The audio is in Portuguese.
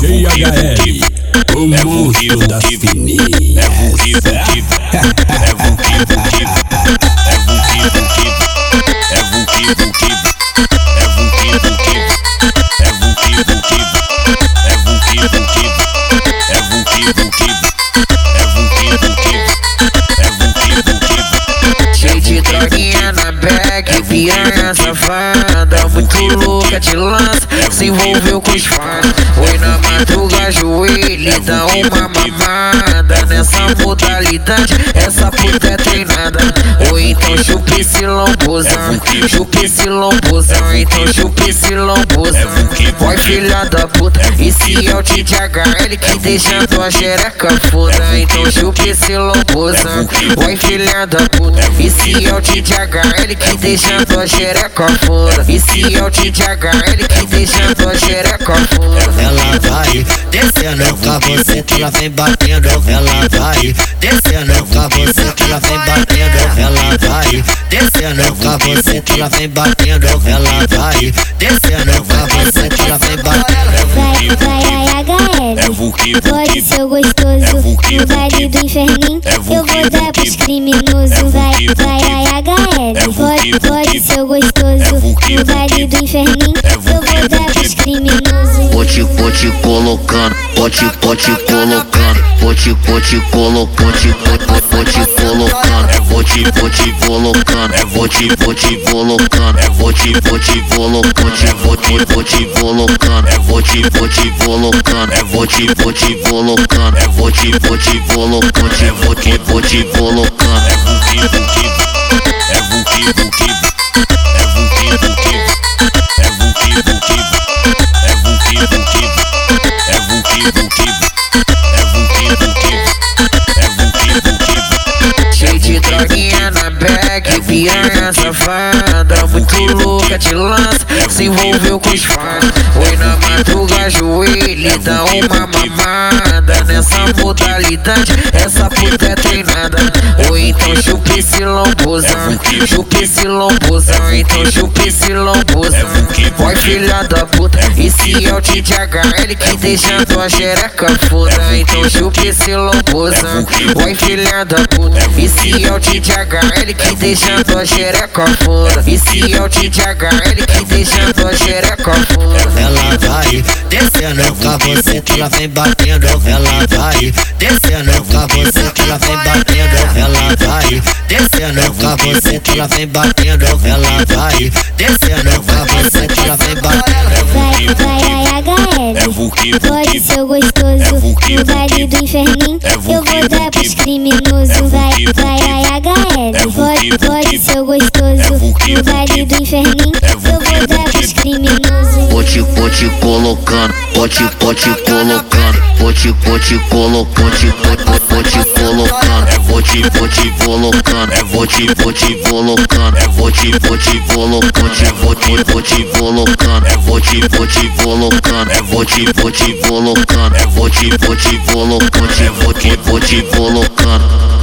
G-I-H-L O monstro da fininha É vulquivo, vulquivo, é vulquivo, é vulquivo piranha safada Muito louca de lança, se envolveu com os fãs Oi na madruga, joelho, dá uma mamada. Nessa modalidade, essa puta é treinada. Ou então chupa esse lambuzão, chupa esse lambuzão Então chupa esse lambuzão Vai filha da puta, esse é o TDHL que deixa tua xereca foda Então chupa esse lambuzão, vai filha da puta Esse é o TDHL que deixa tua xereca foda Esse é o TDHL que deixa tua xereca foda Ela vai descendo com a buceta, ela vem batendo. Ela vai descendo com a buceta, ela vem batendo. Ela vai descendo com a buceta, ela vem batendo. Ela vai descendo com a buceta, ela vem batendo. Vai, vai, ai, É HL. Pode ser gostoso no baile do inferninho. Eu vou dar pros criminosos. Vai, vai, ai, HL. Pode, pode ser gostoso no baile do inferninho. Eu vou dar pros criminosos. pote, pote colocando, pote, pote colocando, pote, pote colocando, pote, pote colocando, pote, pote colocando, pote, pote colocando, pote, pote colocando, pote, pote colocando, pote, pote colocando, pote, pote colocando, pote, pote colocando, pote, pote colocando. Droguinha na bag, piranha safada. Muito louca de lança, se envolveu com os fãs. Oi na madruga, joelho, dá uma mamada. Nessa modalidade, essa puta é treinada então chupa esse lambuzão, chupa esse lambuzão Então chupa esse lambuzão Vai filha da puta, esse é o TDHL que deixa tua xereca foda Então chupa esse lambuzão, vai filha da puta Esse é o TDHL que deixa tua xereca foda Esse é o TDHL que deixa tua xereca foda Ela vai descendo com a buceta, ela vem batendo. Ela vai descendo com a buceta, ela vem batendo. Ela vai descendo com a buceta, ela vem batendo. Ela vai descendo com a buceta, ela vem batendo. Vai, vai, ai, É HL. Pode ser gostoso no baile do inferninho. Eu vou dar pros criminosos. Vai, vai, ai, HL. Pode, pode ser gostoso no baile do inferninho. Eu vou dar pros criminosos. Vou colocando, vou te, colocando, vou te, vou te colocando, vou te, colocando, vou te, colocando, vou te, colocando, vou te, vou colocando, vou te, vou colocando, vou te, vou colocando, vou te, vou colocando, vou te, vou colocando, vou te, vou colocando.